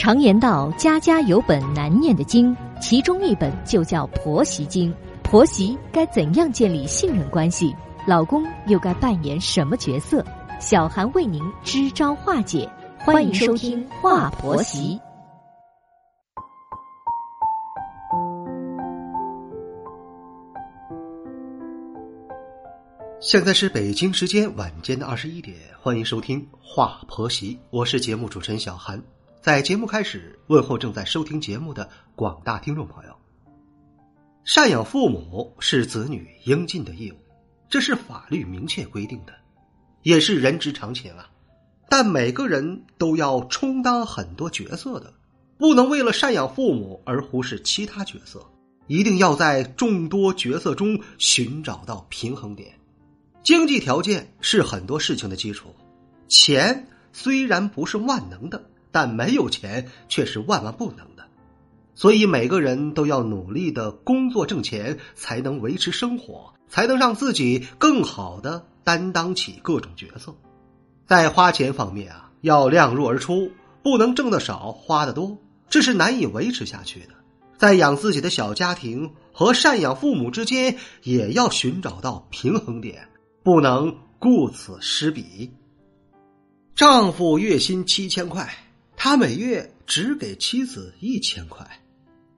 常言道：“家家有本难念的经”，其中一本就叫《婆媳经》。婆媳该怎样建立信任关系？老公又该扮演什么角色？小韩为您支招化解。欢迎收听《话婆媳》。现在是北京时间晚间的二十一点，欢迎收听《话婆媳》，我是节目主持人小韩。在节目开始，问候正在收听节目的广大听众朋友。赡养父母是子女应尽的义务，这是法律明确规定的，也是人之常情啊。但每个人都要充当很多角色的，不能为了赡养父母而忽视其他角色，一定要在众多角色中寻找到平衡点。经济条件是很多事情的基础，钱虽然不是万能的。但没有钱却是万万不能的，所以每个人都要努力的工作挣钱，才能维持生活，才能让自己更好的担当起各种角色。在花钱方面啊，要量入而出，不能挣的少花的多，这是难以维持下去的。在养自己的小家庭和赡养父母之间，也要寻找到平衡点，不能顾此失彼。丈夫月薪七千块。他每月只给妻子一千块，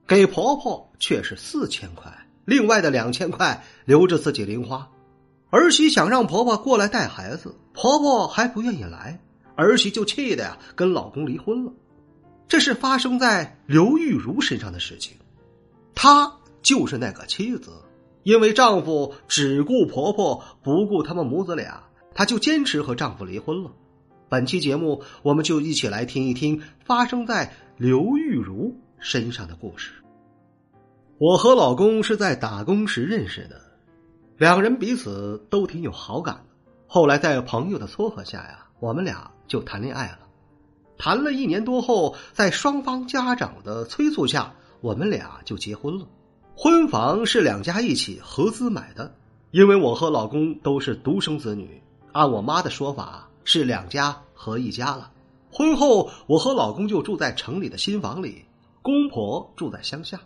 给婆婆却是四千块，另外的两千块留着自己零花。儿媳想让婆婆过来带孩子，婆婆还不愿意来，儿媳就气的呀，跟老公离婚了。这是发生在刘玉茹身上的事情，她就是那个妻子，因为丈夫只顾婆婆不顾他们母子俩，她就坚持和丈夫离婚了。本期节目，我们就一起来听一听发生在刘玉茹身上的故事。我和老公是在打工时认识的，两人彼此都挺有好感的。后来在朋友的撮合下呀，我们俩就谈恋爱了。谈了一年多后，在双方家长的催促下，我们俩就结婚了。婚房是两家一起合资买的，因为我和老公都是独生子女，按我妈的说法。是两家合一家了。婚后，我和老公就住在城里的新房里，公婆住在乡下。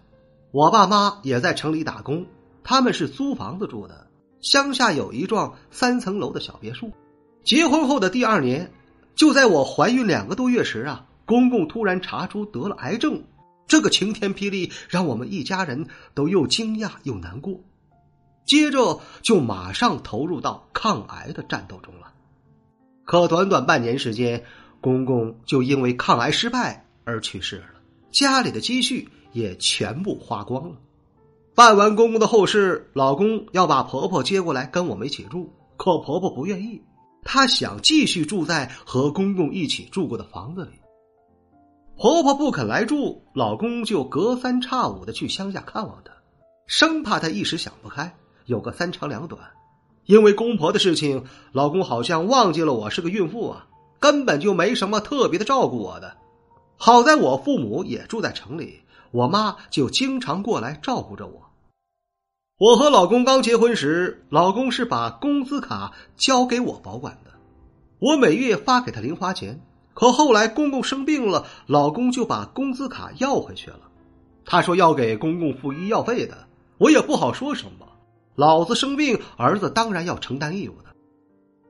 我爸妈也在城里打工，他们是租房子住的。乡下有一幢三层楼的小别墅。结婚后的第二年，就在我怀孕两个多月时啊，公公突然查出得了癌症。这个晴天霹雳让我们一家人都又惊讶又难过。接着就马上投入到抗癌的战斗中了。可短短半年时间，公公就因为抗癌失败而去世了，家里的积蓄也全部花光了。办完公公的后事，老公要把婆婆接过来跟我们一起住，可婆婆不愿意，她想继续住在和公公一起住过的房子里。婆婆不肯来住，老公就隔三差五的去乡下看望她，生怕她一时想不开，有个三长两短。因为公婆的事情，老公好像忘记了我是个孕妇啊，根本就没什么特别的照顾我的。好在我父母也住在城里，我妈就经常过来照顾着我。我和老公刚结婚时，老公是把工资卡交给我保管的，我每月发给他零花钱。可后来公公生病了，老公就把工资卡要回去了。他说要给公公付医药费的，我也不好说什么。老子生病，儿子当然要承担义务的。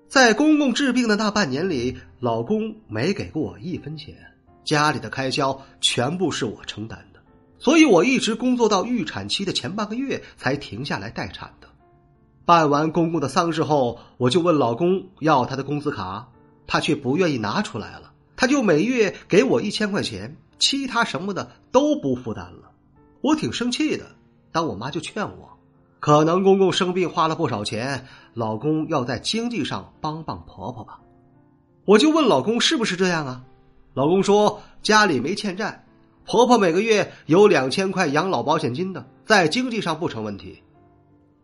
在公公治病的那半年里，老公没给过我一分钱，家里的开销全部是我承担的，所以我一直工作到预产期的前半个月才停下来待产的。办完公公的丧事后，我就问老公要他的工资卡，他却不愿意拿出来了，他就每月给我一千块钱，其他什么的都不负担了。我挺生气的，但我妈就劝我。可能公公生病花了不少钱，老公要在经济上帮帮婆婆吧。我就问老公是不是这样啊？老公说家里没欠债，婆婆每个月有两千块养老保险金的，在经济上不成问题。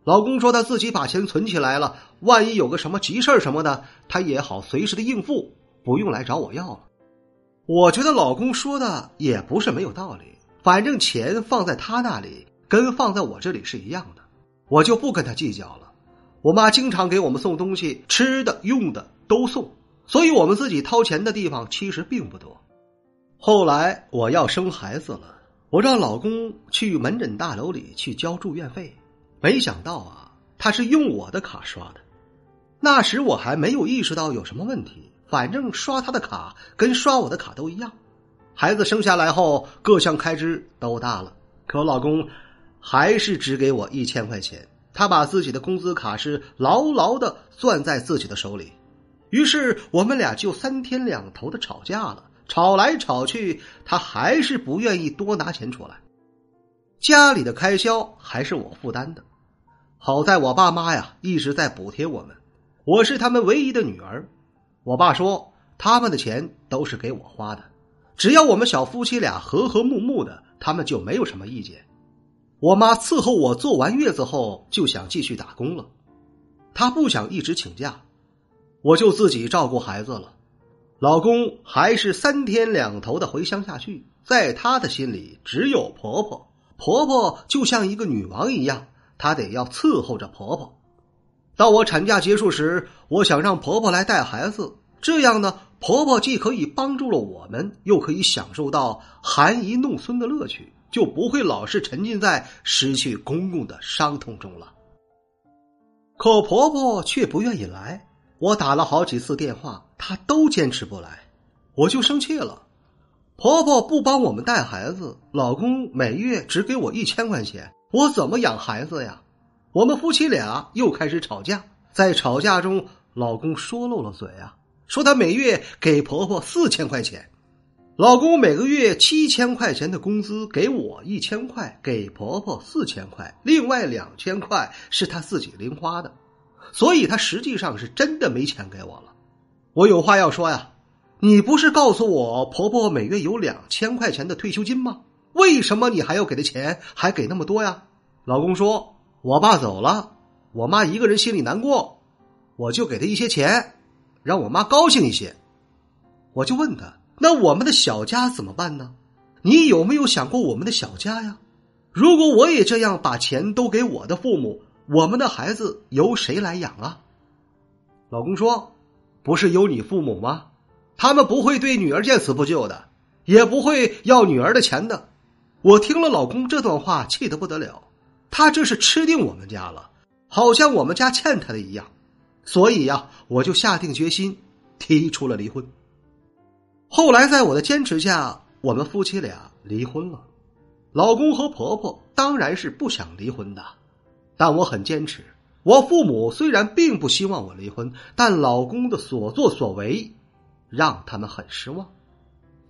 老公说他自己把钱存起来了，万一有个什么急事什么的，他也好随时的应付，不用来找我要了。我觉得老公说的也不是没有道理，反正钱放在他那里跟放在我这里是一样的。我就不跟他计较了。我妈经常给我们送东西，吃的、用的都送，所以我们自己掏钱的地方其实并不多。后来我要生孩子了，我让老公去门诊大楼里去交住院费，没想到啊，他是用我的卡刷的。那时我还没有意识到有什么问题，反正刷他的卡跟刷我的卡都一样。孩子生下来后，各项开支都大了，可老公还是只给我一千块钱。他把自己的工资卡是牢牢的攥在自己的手里，于是我们俩就三天两头的吵架了。吵来吵去，他还是不愿意多拿钱出来。家里的开销还是我负担的。好在我爸妈呀一直在补贴我们，我是他们唯一的女儿。我爸说他们的钱都是给我花的。只要我们小夫妻俩和和睦睦的，他们就没有什么意见。我妈伺候我坐完月子后就想继续打工了，她不想一直请假，我就自己照顾孩子了。老公还是三天两头的回乡下去，在他的心里只有婆婆，婆婆就像一个女王一样，她得要伺候着婆婆。到我产假结束时，我想让婆婆来带孩子，这样呢。婆婆既可以帮助了我们，又可以享受到含饴弄孙的乐趣，就不会老是沉浸在失去公公的伤痛中了。可婆婆却不愿意来，我打了好几次电话，她都坚持不来，我就生气了。婆婆不帮我们带孩子，老公每月只给我一千块钱，我怎么养孩子呀？我们夫妻俩又开始吵架，在吵架中，老公说漏了嘴啊。说他每月给婆婆四千块钱，老公每个月七千块钱的工资给我一千块，给婆婆四千块，另外两千块是他自己零花的，所以他实际上是真的没钱给我了。我有话要说呀，你不是告诉我婆婆每月有两千块钱的退休金吗？为什么你还要给她钱，还给那么多呀？老公说，我爸走了，我妈一个人心里难过，我就给她一些钱。让我妈高兴一些，我就问他：“那我们的小家怎么办呢？你有没有想过我们的小家呀？如果我也这样把钱都给我的父母，我们的孩子由谁来养啊？”老公说：“不是由你父母吗？他们不会对女儿见死不救的，也不会要女儿的钱的。”我听了老公这段话，气得不得了。他这是吃定我们家了，好像我们家欠他的一样。所以呀，我就下定决心提出了离婚。后来，在我的坚持下，我们夫妻俩离婚了。老公和婆婆当然是不想离婚的，但我很坚持。我父母虽然并不希望我离婚，但老公的所作所为让他们很失望，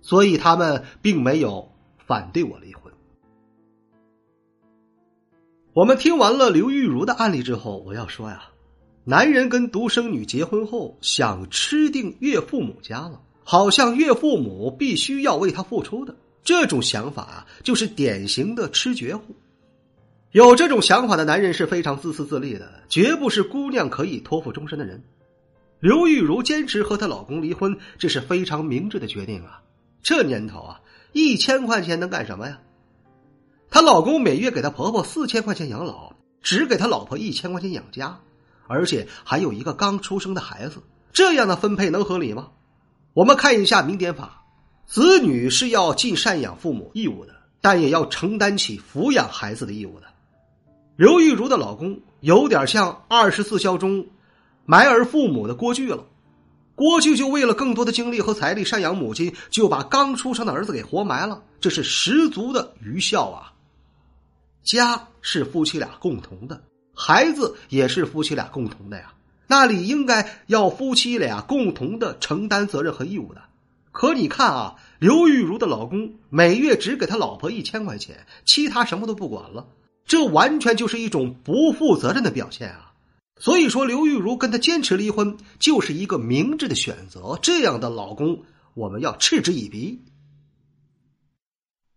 所以他们并没有反对我离婚。我们听完了刘玉茹的案例之后，我要说呀。男人跟独生女结婚后，想吃定岳父母家了，好像岳父母必须要为他付出的这种想法啊，就是典型的吃绝户。有这种想法的男人是非常自私自利的，绝不是姑娘可以托付终身的人。刘玉茹坚持和她老公离婚，这是非常明智的决定啊！这年头啊，一千块钱能干什么呀？她老公每月给她婆婆四千块钱养老，只给她老婆一千块钱养家。而且还有一个刚出生的孩子，这样的分配能合理吗？我们看一下民典法，子女是要尽赡养父母义务的，但也要承担起抚养孩子的义务的。刘玉茹的老公有点像二十四孝中埋儿父母的郭巨了，郭巨就为了更多的精力和财力赡养母亲，就把刚出生的儿子给活埋了，这是十足的愚孝啊！家是夫妻俩共同的。孩子也是夫妻俩共同的呀，那里应该要夫妻俩共同的承担责任和义务的。可你看啊，刘玉茹的老公每月只给他老婆一千块钱，其他什么都不管了，这完全就是一种不负责任的表现啊！所以说，刘玉茹跟他坚持离婚就是一个明智的选择。这样的老公，我们要嗤之以鼻。